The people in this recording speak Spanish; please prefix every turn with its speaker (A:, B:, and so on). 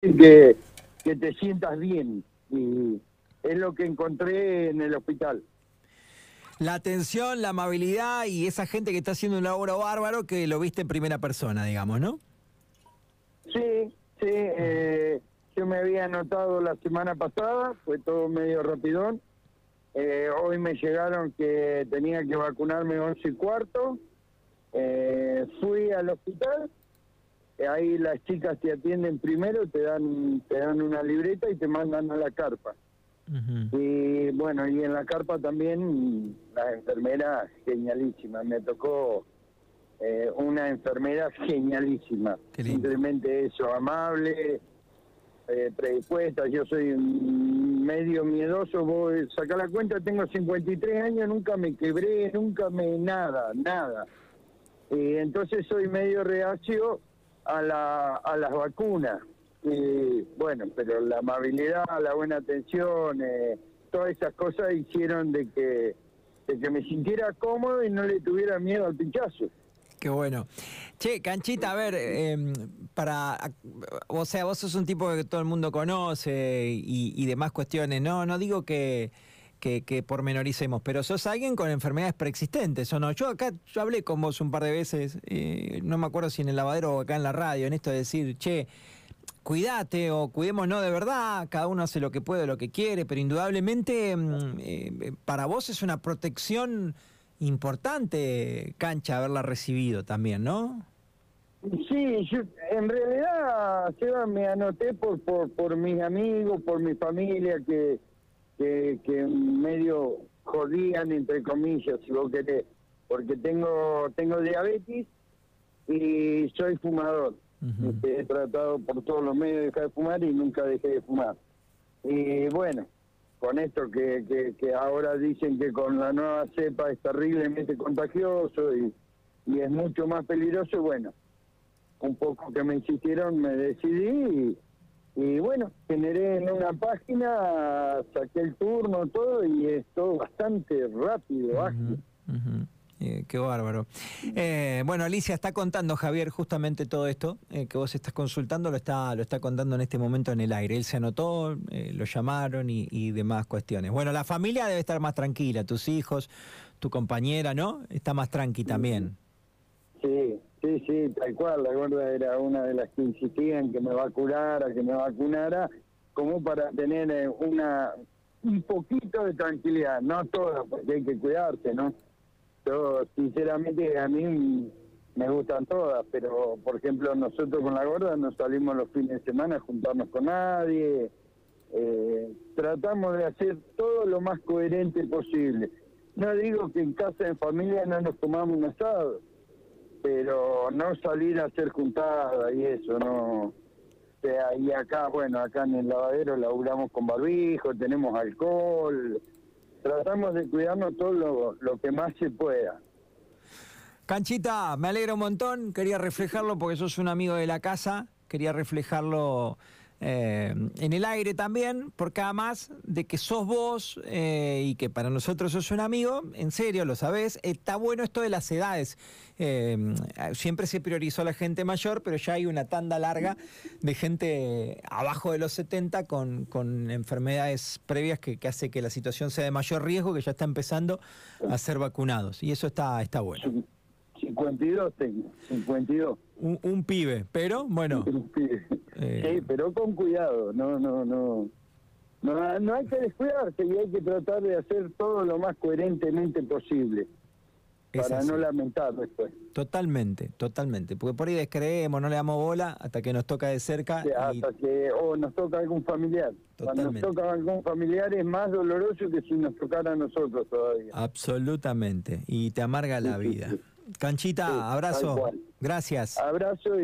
A: que, que te sientas bien. Y es lo que encontré en el hospital.
B: La atención, la amabilidad y esa gente que está haciendo un laburo bárbaro que lo viste en primera persona, digamos, ¿no?
A: Sí, sí. Eh, yo me había anotado la semana pasada, fue todo medio rapidón. Eh, hoy me llegaron que tenía que vacunarme 11 y cuarto. Eh, fui al hospital. Ahí las chicas te atienden primero, te dan, te dan una libreta y te mandan a la carpa. Y bueno, y en la carpa también la enfermera genialísima. Me tocó eh, una enfermera genialísima. Simplemente eso, amable, eh, predispuesta. Yo soy medio miedoso. Voy sacar la cuenta, tengo 53 años, nunca me quebré, nunca me. nada, nada. Y entonces soy medio reacio a, la, a las vacunas. Y bueno, pero la amabilidad, la buena atención, eh, todas esas cosas hicieron de que, de que me sintiera cómodo y no le tuviera miedo al pinchazo.
B: Qué bueno. Che, Canchita, a ver, em, para, o sea, vos sos un tipo que todo el mundo conoce y, y demás cuestiones. No, no digo que, que, que, pormenoricemos, pero sos alguien con enfermedades preexistentes, ¿o no? Yo acá, yo hablé con vos un par de veces, eh, no me acuerdo si en el lavadero o acá en la radio, en esto de decir, che, cuídate o cuidémonos de verdad, cada uno hace lo que puede, lo que quiere, pero indudablemente mm, eh, para vos es una protección importante, Cancha, haberla recibido también, ¿no?
A: Sí, yo, en realidad, Seba, me anoté por, por, por mis amigos, por mi familia, que, que, que medio jodían, entre comillas, si vos querés, porque tengo, tengo diabetes y soy fumador. Este, he tratado por todos los medios de dejar de fumar y nunca dejé de fumar. Y bueno, con esto que, que, ahora dicen que con la nueva cepa es terriblemente contagioso y, y es mucho más peligroso, bueno, un poco que me insistieron me decidí y, bueno, generé en una página, saqué el turno, todo y es todo bastante rápido, ágil.
B: Eh, qué bárbaro. Eh, bueno, Alicia está contando, Javier, justamente todo esto eh, que vos estás consultando, lo está, lo está contando en este momento en el aire. Él se anotó, lo llamaron y, demás cuestiones. Bueno, la familia debe estar más tranquila, tus hijos, tu compañera, ¿no? Está más tranqui también.
A: Sí, sí, tal cual. La gorda era una de las que insistían que me vacunara, que me vacunara, como para tener una un poquito de tranquilidad, no toda, porque hay que cuidarse, ¿no? Yo, sinceramente, a mí me gustan todas, pero por ejemplo, nosotros con la gorda no salimos los fines de semana a juntarnos con nadie. Eh, tratamos de hacer todo lo más coherente posible. No digo que en casa, en familia, no nos tomamos un asado, pero no salir a hacer juntadas y eso, no. y acá, bueno, acá en el lavadero laburamos con barbijo, tenemos alcohol, tratamos de cuidarnos todo lo, lo que más se pueda.
B: Canchita, me alegra un montón, quería reflejarlo porque sos un amigo de la casa, quería reflejarlo eh, en el aire también, porque además de que sos vos eh, y que para nosotros sos un amigo, en serio, lo sabés, está bueno esto de las edades. Eh, siempre se priorizó a la gente mayor, pero ya hay una tanda larga de gente abajo de los 70 con, con enfermedades previas que, que, hace que la situación sea de mayor riesgo, que ya está empezando a ser vacunados. Y eso está, está bueno.
A: 52 tengo, 52.
B: Un, un pibe, pero bueno.
A: Eh, sí, pero con cuidado, no, no, no. No, no hay que descuidarse y hay que tratar de hacer todo lo más coherentemente posible para no lamentar después.
B: Totalmente, totalmente. Porque por ahí descreemos, no le damos bola hasta que nos toca de cerca.
A: Hasta que o nos toca algún familiar. Cuando nos toca algún familiar es más doloroso que si nos tocara a nosotros todavía.
B: Absolutamente. Y te amarga la vida. Canchita, abrazo. Gracias.
A: Abrazo y